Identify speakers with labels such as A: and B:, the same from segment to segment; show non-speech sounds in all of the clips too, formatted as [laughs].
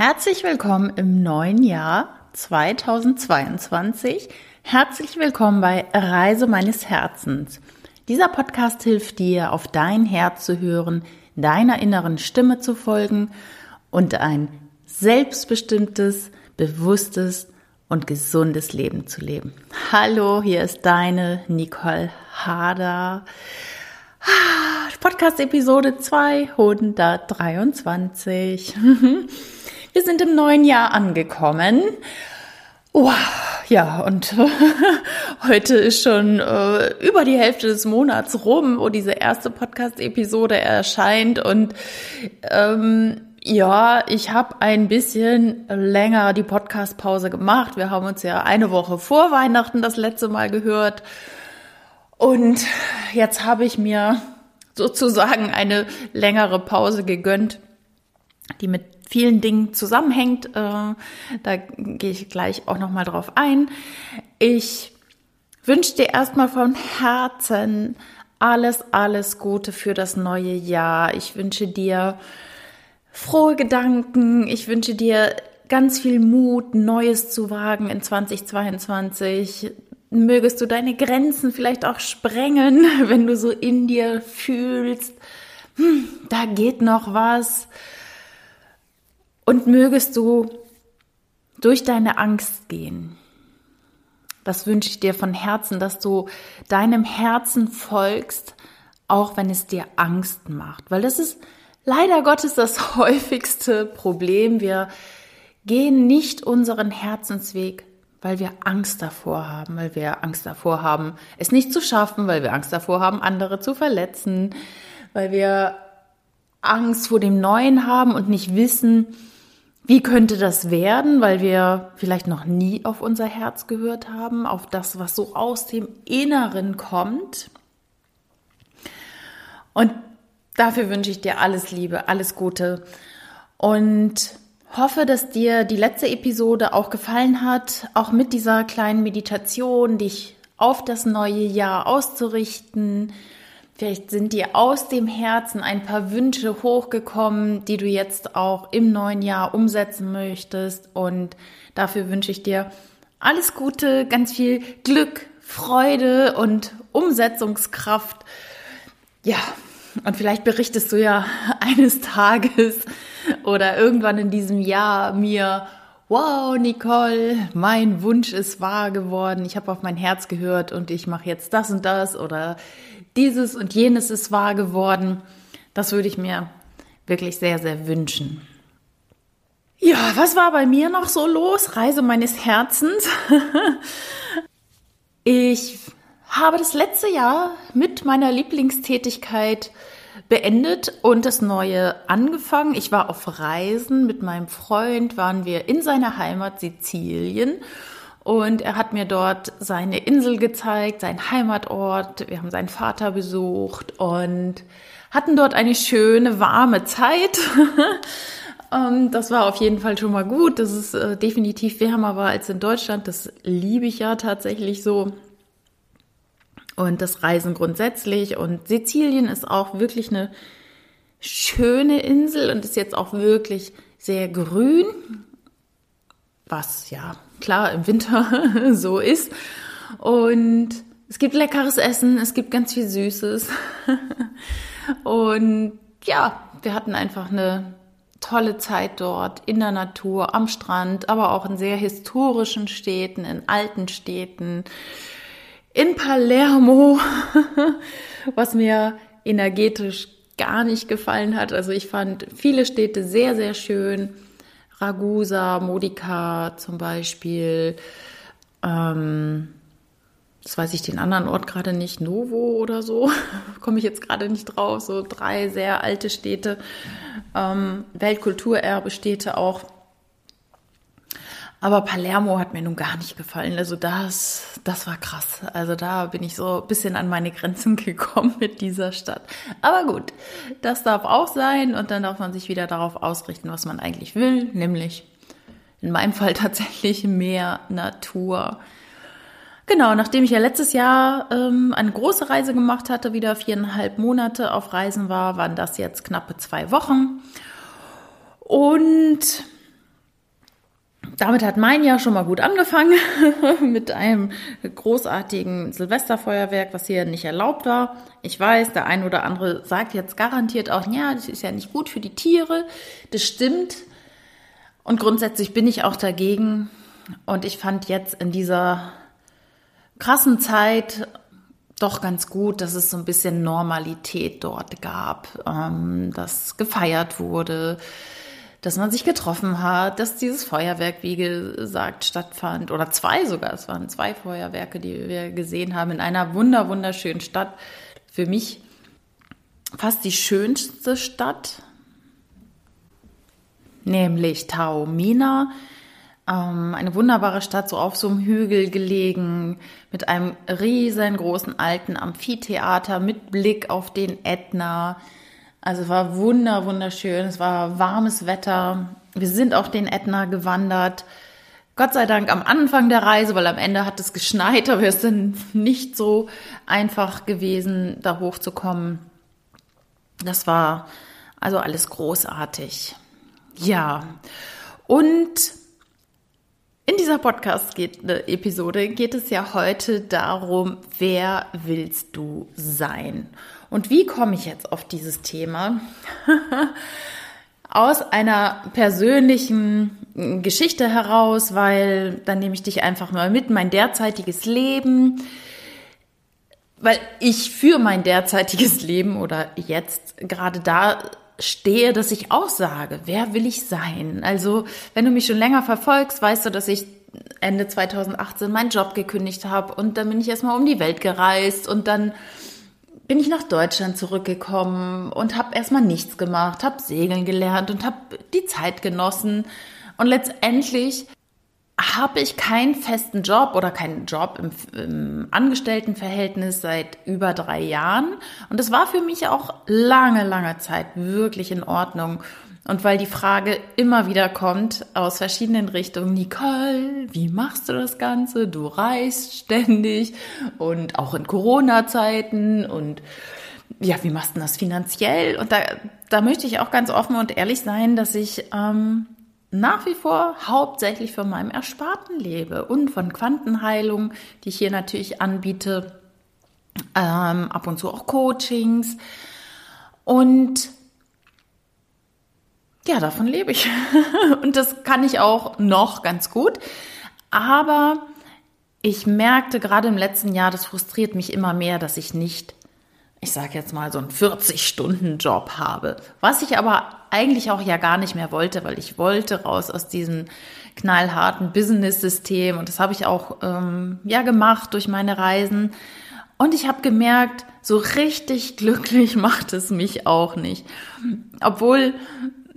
A: Herzlich willkommen im neuen Jahr 2022. Herzlich willkommen bei Reise meines Herzens. Dieser Podcast hilft dir, auf dein Herz zu hören, deiner inneren Stimme zu folgen und ein selbstbestimmtes, bewusstes und gesundes Leben zu leben. Hallo, hier ist deine Nicole Hader. Podcast Episode 223. Wir sind im neuen Jahr angekommen. Wow, ja, und [laughs] heute ist schon äh, über die Hälfte des Monats rum, wo diese erste Podcast-Episode erscheint. Und ähm, ja, ich habe ein bisschen länger die Podcast-Pause gemacht. Wir haben uns ja eine Woche vor Weihnachten das letzte Mal gehört. Und jetzt habe ich mir sozusagen eine längere Pause gegönnt, die mit vielen Dingen zusammenhängt. Äh, da gehe ich gleich auch noch mal drauf ein. Ich wünsche dir erstmal von Herzen alles, alles Gute für das neue Jahr. Ich wünsche dir frohe Gedanken. Ich wünsche dir ganz viel Mut, Neues zu wagen in 2022. Mögest du deine Grenzen vielleicht auch sprengen, [laughs] wenn du so in dir fühlst, hm, da geht noch was. Und mögest du durch deine Angst gehen. Das wünsche ich dir von Herzen, dass du deinem Herzen folgst, auch wenn es dir Angst macht. Weil das ist leider Gottes das [laughs] häufigste Problem. Wir gehen nicht unseren Herzensweg, weil wir Angst davor haben, weil wir Angst davor haben, es nicht zu schaffen, weil wir Angst davor haben, andere zu verletzen, weil wir Angst vor dem Neuen haben und nicht wissen, wie könnte das werden, weil wir vielleicht noch nie auf unser Herz gehört haben, auf das, was so aus dem Inneren kommt. Und dafür wünsche ich dir alles Liebe, alles Gute und hoffe, dass dir die letzte Episode auch gefallen hat, auch mit dieser kleinen Meditation, dich auf das neue Jahr auszurichten, Vielleicht sind dir aus dem Herzen ein paar Wünsche hochgekommen, die du jetzt auch im neuen Jahr umsetzen möchtest. Und dafür wünsche ich dir alles Gute, ganz viel Glück, Freude und Umsetzungskraft. Ja, und vielleicht berichtest du ja [laughs] eines Tages oder irgendwann in diesem Jahr mir, wow, Nicole, mein Wunsch ist wahr geworden. Ich habe auf mein Herz gehört und ich mache jetzt das und das oder dieses und jenes ist wahr geworden. Das würde ich mir wirklich sehr, sehr wünschen. Ja, was war bei mir noch so los? Reise meines Herzens. [laughs] ich habe das letzte Jahr mit meiner Lieblingstätigkeit beendet und das neue angefangen. Ich war auf Reisen mit meinem Freund, waren wir in seiner Heimat Sizilien und er hat mir dort seine Insel gezeigt, sein Heimatort. Wir haben seinen Vater besucht und hatten dort eine schöne, warme Zeit. [laughs] Ähm, das war auf jeden Fall schon mal gut. Das ist äh, definitiv wärmer war als in Deutschland. Das liebe ich ja tatsächlich so. Und das Reisen grundsätzlich. Und Sizilien ist auch wirklich eine schöne Insel und ist jetzt auch wirklich sehr grün. Was ja klar im Winter [laughs] so ist. Und es gibt leckeres Essen, es gibt ganz viel Süßes. [laughs] Und ja, wir hatten einfach eine tolle Zeit dort in der Natur, am Strand, aber auch in sehr historischen Städten, in alten Städten, in Palermo, [laughs] was mir energetisch gar nicht gefallen hat. Also ich fand viele Städte sehr, sehr schön. Ragusa, Modica zum Beispiel. Ähm, das weiß ich den anderen Ort gerade nicht, Novo oder so, [laughs] komme ich jetzt gerade nicht drauf. So drei sehr alte Städte, ähm, Weltkulturerbe-Städte auch. Aber Palermo hat mir nun gar nicht gefallen. Also das, das war krass. Also da bin ich so ein bisschen an meine Grenzen [laughs] gekommen mit dieser Stadt. Aber gut, das darf auch sein und dann darf man sich wieder darauf ausrichten, was man eigentlich will, nämlich in meinem Fall [laughs] tatsächlich mehr Natur. Genau, nachdem ich ja letztes Jahr ähm, eine große Reise gemacht hatte, wieder viereinhalb Monate auf Reisen war, waren das jetzt knappe zwei Wochen. Und damit hat mein Jahr schon mal gut angefangen [laughs] mit einem großartigen Silvesterfeuerwerk, was hier nicht erlaubt war. Ich weiß, der ein oder andere sagt jetzt garantiert auch, ja, das ist ja nicht gut für die Tiere. Das stimmt. Und grundsätzlich bin ich auch dagegen. Und ich fand jetzt in dieser krassen Zeit doch ganz gut, dass es so ein bisschen Normalität dort gab, ähm, dass gefeiert wurde, dass man sich getroffen hat, dass dieses Feuerwerk, wie gesagt, stattfand. Oder zwei sogar. Es waren zwei Feuerwerke, die wir gesehen haben in einer wunder, wunderschönen Stadt. Für mich fast die schönste Stadt, nämlich Taormina. Ähm, eine wunderbare Stadt, so auf so einem Hügel gelegen, mit einem riesengroßen alten Amphitheater mit Blick auf den Ätna also es war wunder, wunderschön. Es war warmes Wetter. Wir sind auf den Ätna gewandert. Gott sei Dank am Anfang der Reise, weil am Ende hat es geschneit, aber es ist nicht so einfach gewesen, da hochzukommen. Das war also alles großartig. Ja. Und in dieser Podcast-Episode geht es ja heute darum, wer willst du sein? Und wie komme ich jetzt auf dieses Thema? [laughs] Aus einer persönlichen Geschichte heraus, weil dann nehme ich dich einfach mal mit, mein derzeitiges Leben, weil ich für mein derzeitiges [laughs] Leben oder jetzt gerade da stehe, dass ich auch sage, wer will ich sein? Also, wenn du mich schon länger verfolgst, weißt du, dass ich Ende 2018 meinen Job gekündigt habe und dann bin ich erstmal um die Welt gereist und dann bin ich nach Deutschland zurückgekommen und habe erstmal nichts gemacht, habe segeln gelernt und habe die Zeit genossen. Und letztendlich habe ich keinen festen Job oder keinen Job im, im, Angestelltenverhältnis seit über drei Jahren. Und das war für mich auch lange, lange Zeit wirklich in Ordnung. Und weil die Frage immer wieder kommt aus verschiedenen Richtungen, Nicole, wie machst du das Ganze? Du reist ständig und auch in Corona-Zeiten und ja, wie machst du das finanziell? Und da, da möchte ich auch ganz offen und ehrlich sein, dass ich ähm, nach wie vor hauptsächlich von meinem Ersparten lebe und von Quantenheilung, die ich hier natürlich anbiete, ähm, ab und zu auch Coachings. Und ja, davon lebe ich. [laughs] Und das kann ich auch noch ganz gut. Aber ich merkte gerade im letzten Jahr, das frustriert mich immer mehr, dass ich nicht, ich sage jetzt mal, so einen 40-Stunden-Job habe. Was ich aber eigentlich auch ja gar nicht mehr wollte, weil ich wollte raus aus diesem knallharten Business-System. Und das habe ich auch ähm, ja gemacht durch meine Reisen. Und ich habe gemerkt, so richtig [laughs] glücklich macht es mich auch nicht. Obwohl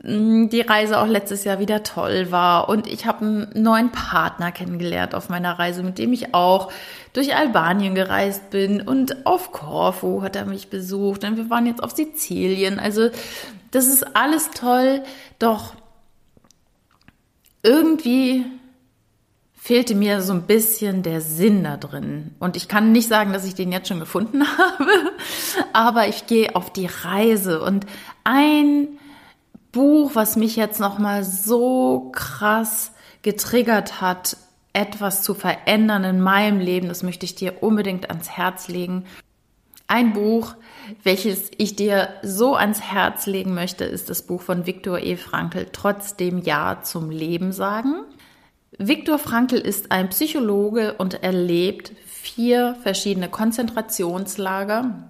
A: die Reise auch letztes Jahr wieder toll war und ich habe einen neuen Partner kennengelernt auf meiner Reise, mit dem ich auch durch Albanien gereist bin und auf Korfu hat er mich besucht und wir waren jetzt auf Sizilien. Also das ist alles toll, doch irgendwie fehlte mir so ein bisschen der Sinn da drin. Und ich kann nicht sagen, dass ich den jetzt schon gefunden [laughs] habe, aber ich gehe auf die Reise und ein Buch, was mich jetzt noch mal so krass getriggert hat, etwas zu verändern in meinem Leben, das möchte ich dir unbedingt ans Herz legen. Ein Buch, welches ich dir so ans Herz legen möchte, ist das Buch von Viktor E. Frankl, Trotzdem Ja zum Leben sagen. Viktor Frankl ist ein Psychologe und erlebt vier verschiedene Konzentrationslager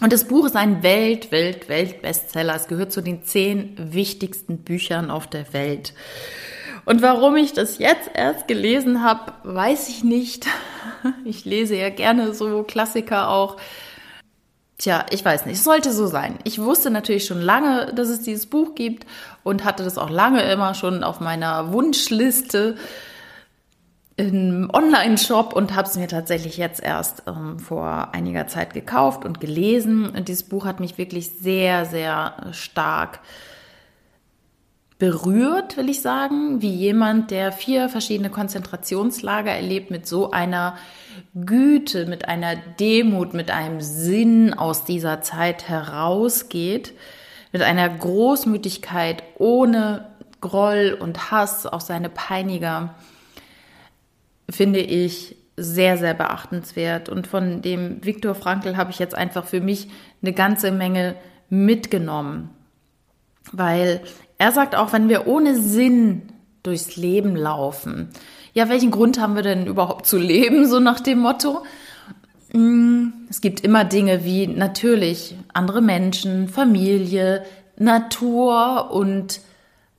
A: und das Buch ist ein Welt, Welt, Welt-Bestseller. Es gehört zu den zehn wichtigsten Büchern auf der Welt. Und warum ich das jetzt erst gelesen habe, weiß ich nicht. [laughs] Ich lese ja gerne so Klassiker auch. Tja, ich weiß nicht. Es sollte so sein. Ich wusste natürlich schon lange, dass es dieses Buch gibt und hatte das auch lange immer schon auf meiner Wunschliste im Online-Shop und habe es mir tatsächlich jetzt erst ähm, vor einiger Zeit gekauft und gelesen. Und dieses Buch hat mich wirklich sehr, sehr stark berührt, will ich sagen, wie jemand, der vier verschiedene Konzentrationslager erlebt, mit so einer Güte, mit einer Demut, mit einem Sinn aus dieser Zeit herausgeht, mit einer Großmütigkeit, ohne Groll und Hass, auch seine Peiniger, finde ich sehr, sehr beachtenswert. Und von dem Viktor Frankl habe ich jetzt einfach für mich eine ganze Menge mitgenommen. Weil er sagt auch, wenn wir ohne Sinn durchs Leben laufen, ja, welchen Grund haben wir denn überhaupt zu leben, so nach dem Motto? Mm, es gibt immer Dinge wie natürlich andere Menschen, Familie, Natur und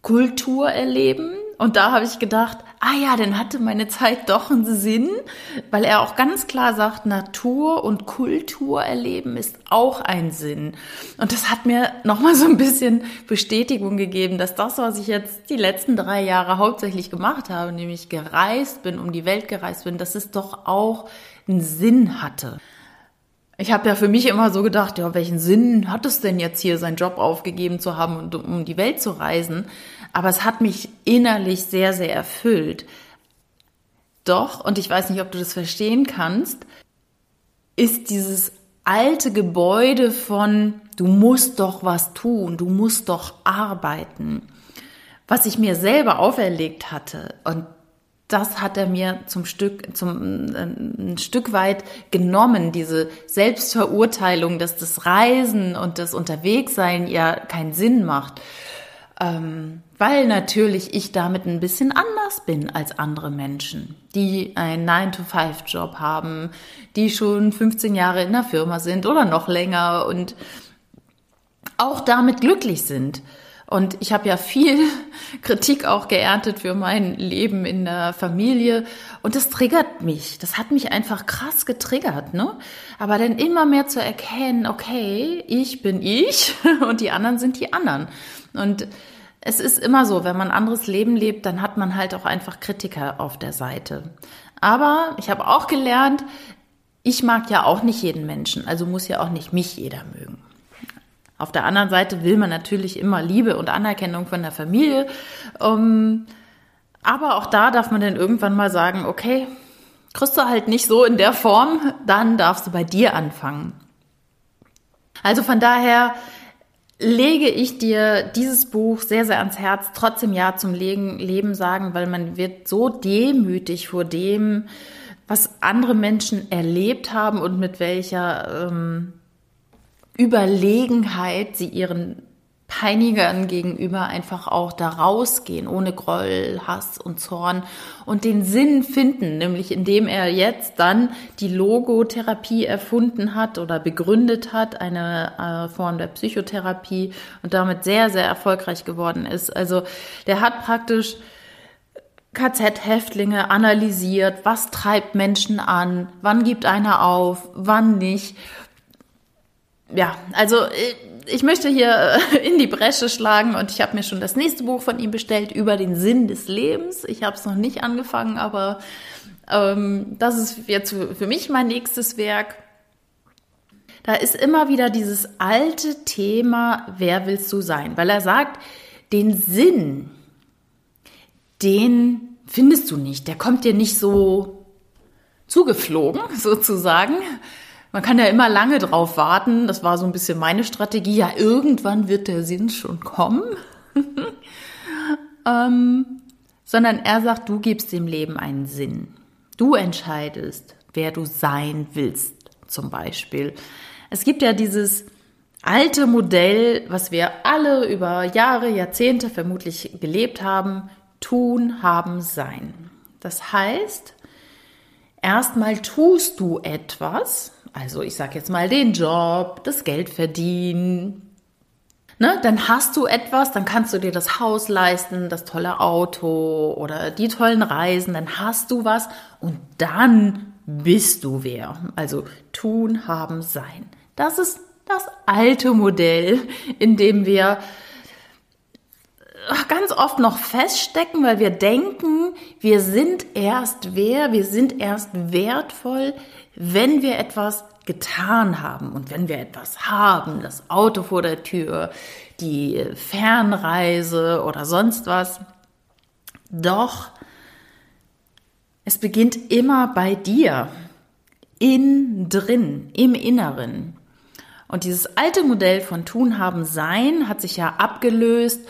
A: Kultur erleben. Und da habe ich gedacht, ah ja, dann hatte meine Zeit doch einen Sinn, weil er auch ganz klar sagt, Natur und Kultur erleben ist auch ein Sinn. Und das hat mir nochmal so ein bisschen Bestätigung gegeben, dass das, was ich jetzt die letzten drei Jahre hauptsächlich gemacht habe, nämlich gereist bin, um die Welt gereist bin, dass es doch auch einen Sinn hatte. Ich habe ja für mich immer so gedacht, ja, welchen Sinn hat es denn jetzt hier, seinen Job aufgegeben zu haben und um die Welt zu reisen? Aber es hat mich innerlich sehr, sehr erfüllt. Doch, und ich weiß nicht, ob du das verstehen kannst, ist dieses alte Gebäude von, du musst doch was tun, du musst doch arbeiten, was ich mir selber auferlegt hatte. Und das hat er mir zum Stück, zum, äh, ein Stück weit genommen, diese Selbstverurteilung, dass das Reisen und das Unterwegssein ja keinen Sinn macht. Ähm, weil natürlich ich damit ein bisschen anders bin als andere Menschen, die einen 9-to-5-Job haben, die schon 15 Jahre in der Firma sind oder noch länger und auch damit glücklich sind. Und ich habe ja viel [laughs] Kritik auch geerntet für mein Leben in der Familie. Und das triggert mich. Das hat mich einfach krass getriggert, ne? Aber dann immer mehr zu erkennen, okay, ich bin ich [laughs] und die anderen sind die anderen. Und es ist immer so, wenn man ein anderes Leben lebt, dann hat man halt auch einfach Kritiker auf der Seite. Aber ich habe auch gelernt, ich mag ja auch nicht jeden Menschen, also muss ja auch nicht mich jeder mögen. Auf der anderen Seite will man natürlich immer Liebe und Anerkennung von der Familie. Ähm, aber auch da darf man dann irgendwann mal sagen, okay, kriegst du halt nicht so in der Form, dann darfst du bei dir anfangen. Also von daher lege ich dir dieses Buch sehr, sehr ans Herz, trotzdem Ja zum Leben sagen, weil man wird so demütig vor dem, was andere Menschen erlebt haben und mit welcher ähm, Überlegenheit sie ihren Peinigern gegenüber einfach auch da rausgehen, ohne Groll, Hass und Zorn und den Sinn finden, nämlich indem er jetzt dann die Logotherapie erfunden hat oder begründet hat, eine äh, Form der Psychotherapie und damit sehr, sehr erfolgreich geworden ist. Also der hat praktisch KZ-Häftlinge analysiert, was treibt Menschen an, wann gibt einer auf, wann nicht ja, also äh, ich möchte hier äh, in die Bresche schlagen und ich habe mir schon das nächste Buch von ihm bestellt über den Sinn des Lebens. Ich habe es noch nicht angefangen, aber ähm, das ist jetzt für mich mein nächstes Werk. Da ist immer wieder dieses alte Thema, wer willst du sein? Weil er sagt, den Sinn, den findest du nicht, der kommt dir nicht so zugeflogen, [laughs] sozusagen, man kann ja immer lange drauf warten. Das war so ein bisschen meine Strategie. Ja, irgendwann wird der Sinn schon kommen. [laughs] ähm, sondern er sagt, du gibst dem Leben einen Sinn. Du entscheidest, wer du sein willst, zum Beispiel. Es gibt ja dieses alte Modell, was wir alle über Jahre, Jahrzehnte vermutlich gelebt haben, tun, haben, sein. Das heißt, erstmal tust du etwas, also ich sage jetzt mal den Job, das Geld verdienen. Ne, dann hast du etwas, dann kannst du dir das Haus leisten, das tolle Auto oder die tollen Reisen, dann hast du was und dann bist du wer. Also tun, haben, sein. Das ist das alte Modell, in dem wir ganz oft noch feststecken, weil wir denken, wir sind erst wer, wir sind erst wertvoll, wenn wir etwas getan haben und wenn wir etwas haben, das Auto vor der Tür, die Fernreise oder sonst was. Doch es beginnt immer bei dir, in drin, im Inneren. Und dieses alte Modell von tun, haben, sein hat sich ja abgelöst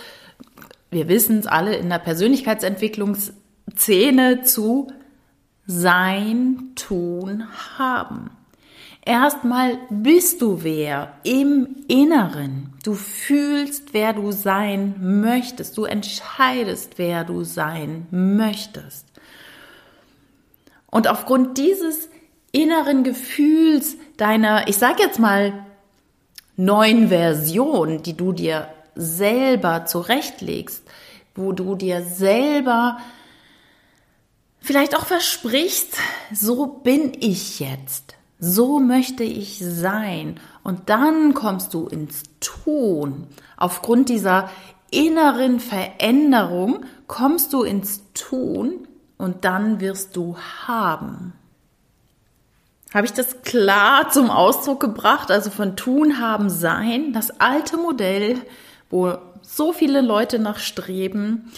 A: wir wissen es alle in der Persönlichkeitsentwicklungsszene zu sein, tun, haben. Erstmal bist du wer im Inneren. Du fühlst, wer du sein möchtest. Du entscheidest, wer du sein möchtest. Und aufgrund dieses inneren Gefühls deiner, ich sag jetzt mal, neuen Version, die du dir selber zurechtlegst, wo du dir selber vielleicht auch versprichst, so bin ich jetzt, so möchte ich sein. Und dann kommst du ins Tun. Aufgrund dieser inneren Veränderung kommst du ins Tun und dann wirst du haben. Habe ich das klar zum Ausdruck gebracht? Also von tun, haben, sein, das alte Modell, wo so viele Leute nachstreben,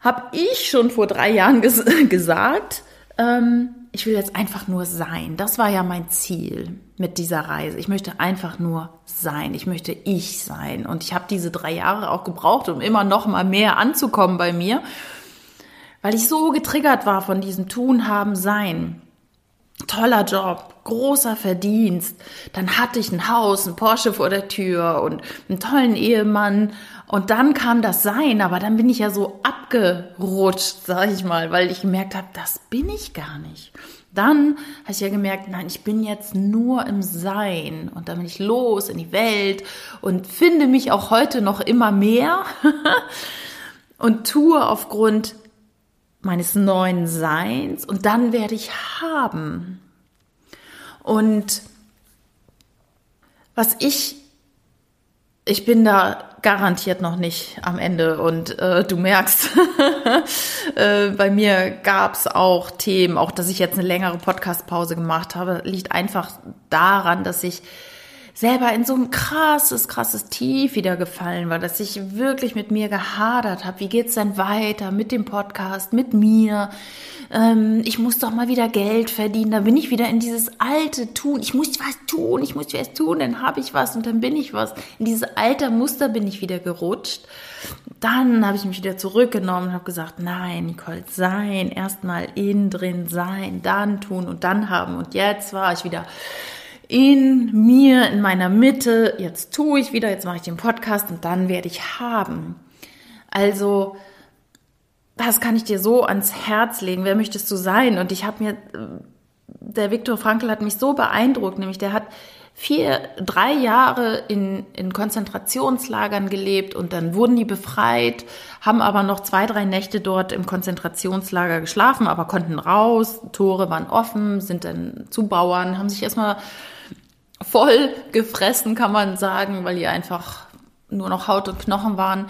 A: habe ich schon vor drei Jahren ges [laughs] gesagt. Ähm, ich will jetzt einfach nur sein. Das war ja mein Ziel mit dieser Reise. Ich möchte einfach nur sein. Ich möchte ich sein. Und ich habe diese drei Jahre auch gebraucht, um immer noch mal mehr anzukommen bei mir, weil ich so getriggert war von diesem Tun, Haben, Sein toller Job, großer Verdienst. Dann hatte ich ein Haus, ein Porsche vor der Tür und einen tollen Ehemann. Und dann kam das Sein, aber dann bin ich ja so abgerutscht, sag ich mal, weil ich gemerkt habe, das bin ich gar nicht. Dann habe ich ja gemerkt, nein, ich bin jetzt nur im Sein und dann bin ich los in die Welt und finde mich auch heute noch immer mehr [laughs] und tue aufgrund meines neuen Seins und dann werde ich haben. Und was ich, ich bin da garantiert noch nicht am Ende und äh, du merkst, [laughs] äh, bei mir gab es auch Themen, auch dass ich jetzt eine längere Podcast-Pause gemacht habe, liegt einfach daran, dass ich selber in so ein krasses, krasses Tief wieder gefallen war, dass ich wirklich mit mir gehadert habe. Wie geht's denn weiter mit dem Podcast, mit mir? Ähm, ich muss doch mal wieder Geld verdienen. Da bin ich wieder in dieses alte Tun. Ich muss was tun, ich muss was tun, dann habe ich was und dann bin ich was. In dieses alte Muster bin ich wieder gerutscht. Dann habe ich mich wieder zurückgenommen und habe gesagt, nein, Nicole, sein, erstmal innen drin sein, dann tun und dann haben. Und jetzt war ich wieder in mir, in meiner Mitte, jetzt tue ich wieder, jetzt mache ich den Podcast und dann werde ich haben. Also, das kann ich dir so ans Herz legen. Wer möchtest du sein? Und ich habe mir, der Viktor Frankl hat mich so beeindruckt, nämlich der hat vier, drei Jahre in, in Konzentrationslagern gelebt und dann wurden die befreit, haben aber noch zwei, drei Nächte dort im Konzentrationslager geschlafen, aber konnten raus, Tore waren offen, sind dann zu Bauern, haben sich erstmal voll gefressen, kann man sagen, weil die einfach nur noch Haut und Knochen waren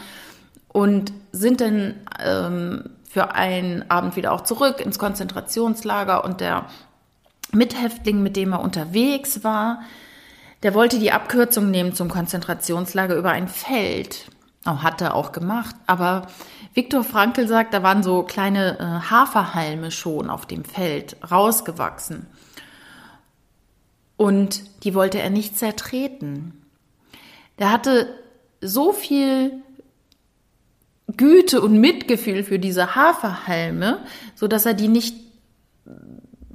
A: und sind dann ähm, für einen Abend wieder auch zurück ins Konzentrationslager und der Mithäftling, mit dem er unterwegs war, der wollte die Abkürzung nehmen zum Konzentrationslager über ein Feld. Oh, hat er auch gemacht. Aber Viktor Frankl sagt, da waren so kleine äh, Haferhalme schon auf dem Feld rausgewachsen und die wollte er nicht zertreten. Der hatte so viel Güte und Mitgefühl für diese Haferhalme, so dass er die nicht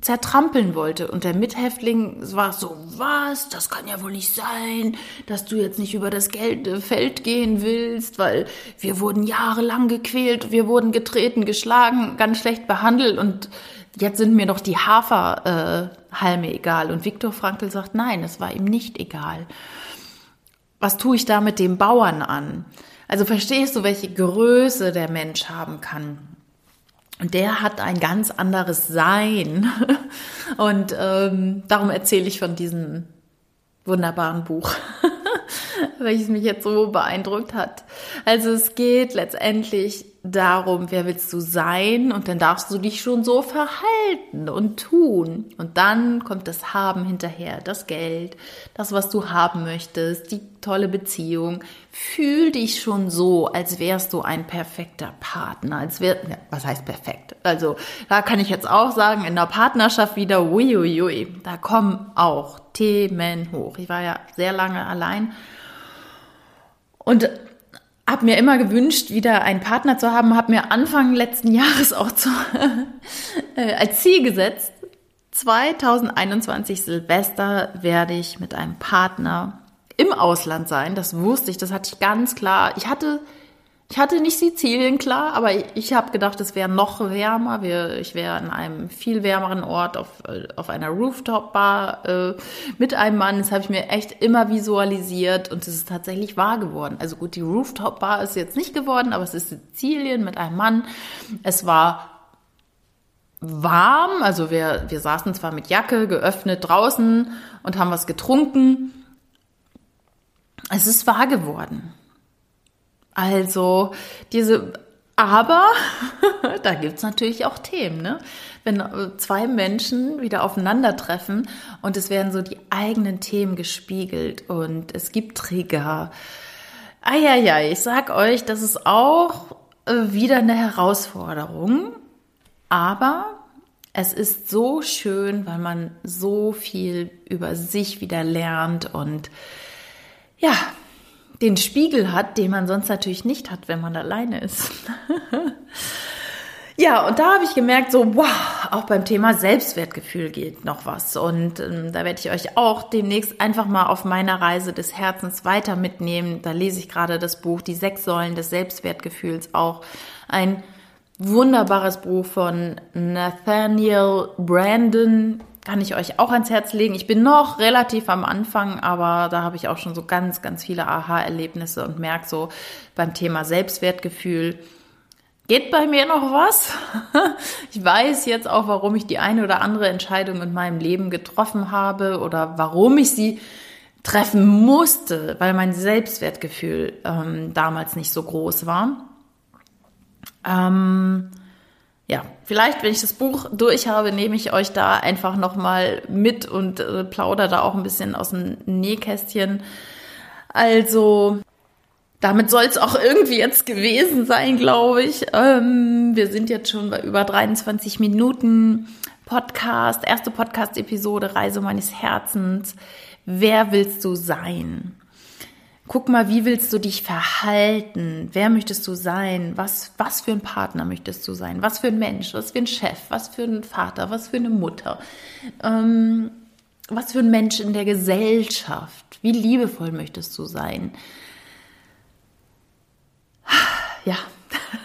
A: zertrampeln wollte. Und der Mithäftling war so, was? Das kann ja wohl nicht sein, dass du jetzt nicht über das Feld gehen willst, weil wir wurden jahrelang gequält, wir wurden getreten, geschlagen, ganz schlecht behandelt und jetzt sind mir doch die Haferhalme äh, egal. Und Viktor Frankl sagt, nein, es war ihm nicht egal. Was tue ich da mit dem Bauern an? Also verstehst du, welche Größe der Mensch haben kann? Und der hat ein ganz anderes Sein. [laughs] Und ähm, darum erzähle ich von diesem wunderbaren Buch, [laughs] welches mich jetzt so beeindruckt hat. Also es geht letztendlich darum, wer willst du sein und dann darfst du dich schon so verhalten und tun. Und dann kommt das Haben hinterher, das Geld, das, was du haben möchtest, die tolle Beziehung. Fühl dich schon so, als wärst du ein perfekter Partner. Als wär, ja, was heißt perfekt? Also da kann ich jetzt auch sagen, in der Partnerschaft wieder, uiuiui, da kommen auch Themen hoch. Ich war ja sehr lange allein und habe mir immer gewünscht, wieder einen Partner zu haben, habe mir Anfang letzten Jahres auch zu, [laughs] äh, als Ziel gesetzt, 2021 Silvester werde ich mit einem Partner im Ausland sein. Das wusste ich, das hatte ich ganz klar. Ich hatte, ich hatte nicht Sizilien klar, aber ich, ich habe gedacht, es wäre noch wärmer. Wir, ich wäre an einem viel wärmeren Ort auf, auf einer Rooftop-Bar äh, mit einem Mann. Das habe ich mir echt immer visualisiert und es ist tatsächlich wahr geworden. Also gut, die Rooftop-Bar ist jetzt nicht geworden, aber es ist Sizilien mit einem Mann. Es war warm, also wir, wir saßen zwar mit Jacke geöffnet draußen und haben was getrunken, es ist wahr geworden. Also diese, aber [laughs] da gibt's natürlich auch Themen, ne? Wenn äh, zwei Menschen wieder aufeinandertreffen und es werden so die eigenen Themen gespiegelt und es gibt Trigger. Eieiei, ich sag euch, das ist auch äh, wieder eine Herausforderung, aber es ist so schön, weil man so viel über sich wieder lernt und ja, den Spiegel hat, den man sonst natürlich nicht hat, wenn man alleine ist. [laughs] ja, und da habe ich gemerkt, so, wow, auch beim Thema Selbstwertgefühl geht noch was. Und ähm, da werde ich euch auch demnächst einfach mal auf meiner Reise des Herzens weiter mitnehmen. Da lese ich gerade das Buch Die sechs Säulen des Selbstwertgefühls auch. Ein wunderbares Buch von Nathaniel Brandon kann ich euch auch ans Herz legen. Ich bin noch relativ am Anfang, aber da habe ich auch schon so ganz, ganz viele Aha-Erlebnisse und merke so beim Thema Selbstwertgefühl, geht bei mir noch was? [laughs] Ich weiß jetzt auch, warum ich die eine oder andere Entscheidung in meinem Leben getroffen habe oder warum ich sie treffen musste, weil mein Selbstwertgefühl ähm, damals nicht so groß war. Ähm, ja, vielleicht, wenn ich das Buch durch habe, nehme ich euch da einfach nochmal mit und äh, plaudere da auch ein bisschen aus dem Nähkästchen. Also, damit soll es auch irgendwie jetzt gewesen sein, glaube ich. Ähm, wir sind jetzt schon bei über 23 Minuten Podcast, erste Podcast-Episode, Reise meines Herzens. Wer willst du sein? Guck mal, wie willst du dich verhalten? Wer möchtest du sein? Was, was für ein Partner möchtest du sein? Was für ein Mensch? Was für ein Chef? Was für ein Vater? Was für eine Mutter? Ähm, was für ein Mensch in der Gesellschaft? Wie liebevoll möchtest du sein? Ja,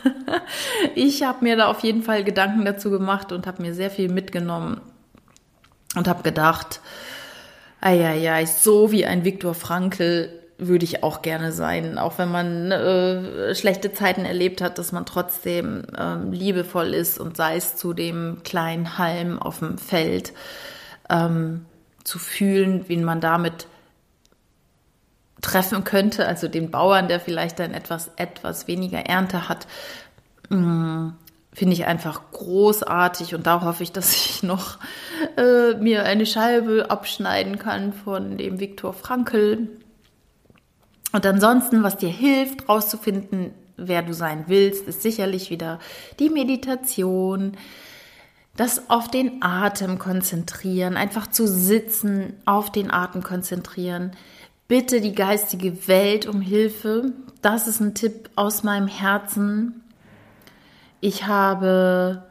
A: [laughs] ich habe mir da auf jeden Fall Gedanken dazu gemacht und habe mir sehr viel mitgenommen und habe gedacht, ja, so wie ein Viktor Frankl würde ich auch gerne sein, auch wenn man äh, schlechte Zeiten erlebt hat, dass man trotzdem ähm, liebevoll ist und sei es zu dem kleinen Halm auf dem Feld ähm, zu fühlen, wie man damit treffen könnte, also den Bauern, der vielleicht dann etwas etwas weniger Ernte hat, mm, finde ich einfach großartig und da hoffe ich, dass ich noch äh, mir eine Scheibe abschneiden kann von dem Viktor Frankl und ansonsten, was dir hilft, rauszufinden, wer du sein willst, ist sicherlich wieder die Meditation, das auf den Atem konzentrieren, einfach zu sitzen, auf den Atem konzentrieren. Bitte die geistige Welt um Hilfe. Das ist ein Tipp aus meinem Herzen. Ich habe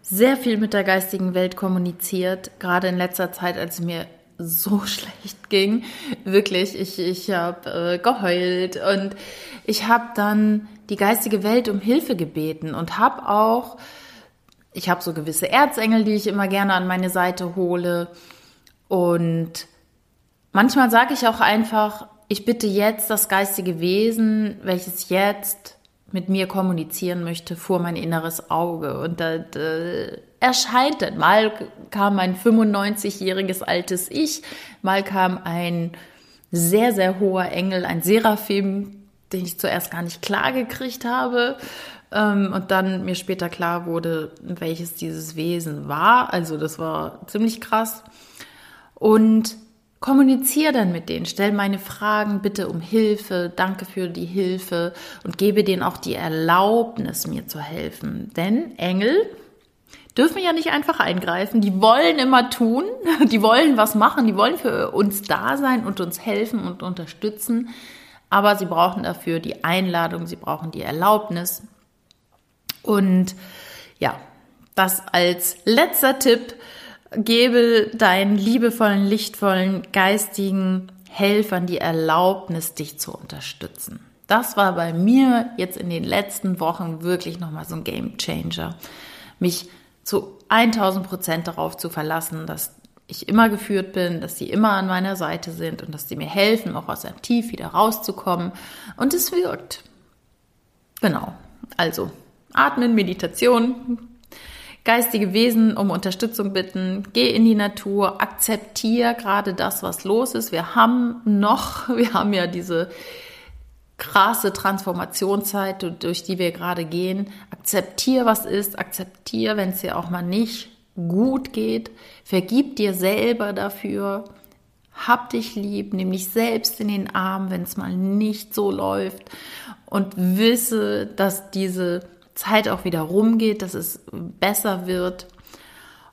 A: sehr viel mit der geistigen Welt kommuniziert, gerade in letzter Zeit, als mir so [laughs] schlecht ging. Wirklich, ich, ich habe äh, geheult und ich habe dann die geistige Welt um Hilfe gebeten und habe auch, ich habe so gewisse Erzengel, die ich immer gerne an meine Seite hole und manchmal sage ich auch einfach, ich bitte jetzt das geistige Wesen, welches jetzt mit mir kommunizieren möchte, vor mein inneres Auge. Und da, da erscheint dann. Mal kam ein 95-jähriges altes Ich, mal kam ein sehr, sehr hoher Engel, ein Seraphim, den ich zuerst gar nicht klar gekriegt habe. Ähm, und dann mir später klar wurde, welches dieses Wesen war. Also das war ziemlich krass. Und kommuniziere dann mit denen, stell meine Fragen bitte um Hilfe, danke für die Hilfe und gebe denen auch die Erlaubnis, mir zu helfen. Denn Engel dürfen ja nicht einfach eingreifen. Die wollen immer tun, [laughs] die wollen was machen, die wollen für uns da sein und uns helfen und unterstützen. Aber sie brauchen dafür die Einladung, sie brauchen die Erlaubnis. Und ja, das als letzter Tipp, gebe deinen liebevollen, lichtvollen, geistigen Helfern die Erlaubnis, dich zu unterstützen. Das war bei mir jetzt in den letzten Wochen wirklich nochmal so ein Game Changer. Mich zu 1000 Prozent darauf zu verlassen, dass ich immer geführt bin, dass sie immer an meiner Seite sind und dass sie mir helfen, auch aus einem Tief wieder rauszukommen. Und es wirkt. Genau. Also, atmen, Meditation, geistige Wesen um Unterstützung bitten, geh in die Natur, akzeptier gerade das, was los ist. Wir haben noch, [laughs] wir haben ja diese krasse Transformationszeit, durch die wir gerade gehen. Akzeptier, was ist, akzeptier, wenn es dir auch mal nicht gut geht. Vergib dir selber dafür. Hab dich lieb, nimm dich selbst in den Arm, wenn es mal nicht so läuft. Und wisse, dass diese Zeit auch wieder rumgeht, dass es besser wird.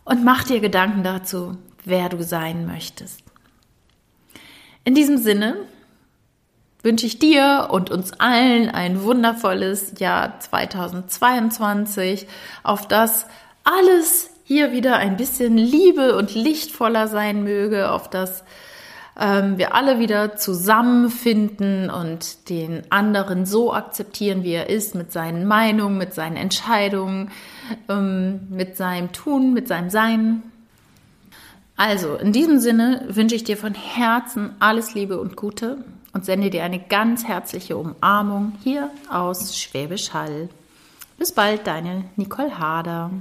A: Und mach dir Gedanken dazu, wer du sein möchtest. In diesem Sinne wünsche ich dir und uns allen ein wundervolles Jahr 2022, auf das alles hier wieder ein bisschen Liebe und lichtvoller sein möge, auf das ähm, wir alle wieder zusammenfinden und den anderen so akzeptieren, wie er ist, mit seinen Meinungen, mit seinen Entscheidungen, ähm, mit seinem Tun, mit seinem Sein. Also, in diesem Sinne wünsche ich dir von Herzen alles Liebe und Gute und sende dir eine ganz herzliche Umarmung hier aus Schwäbisch Hall. Bis bald, deine Nicole Hader.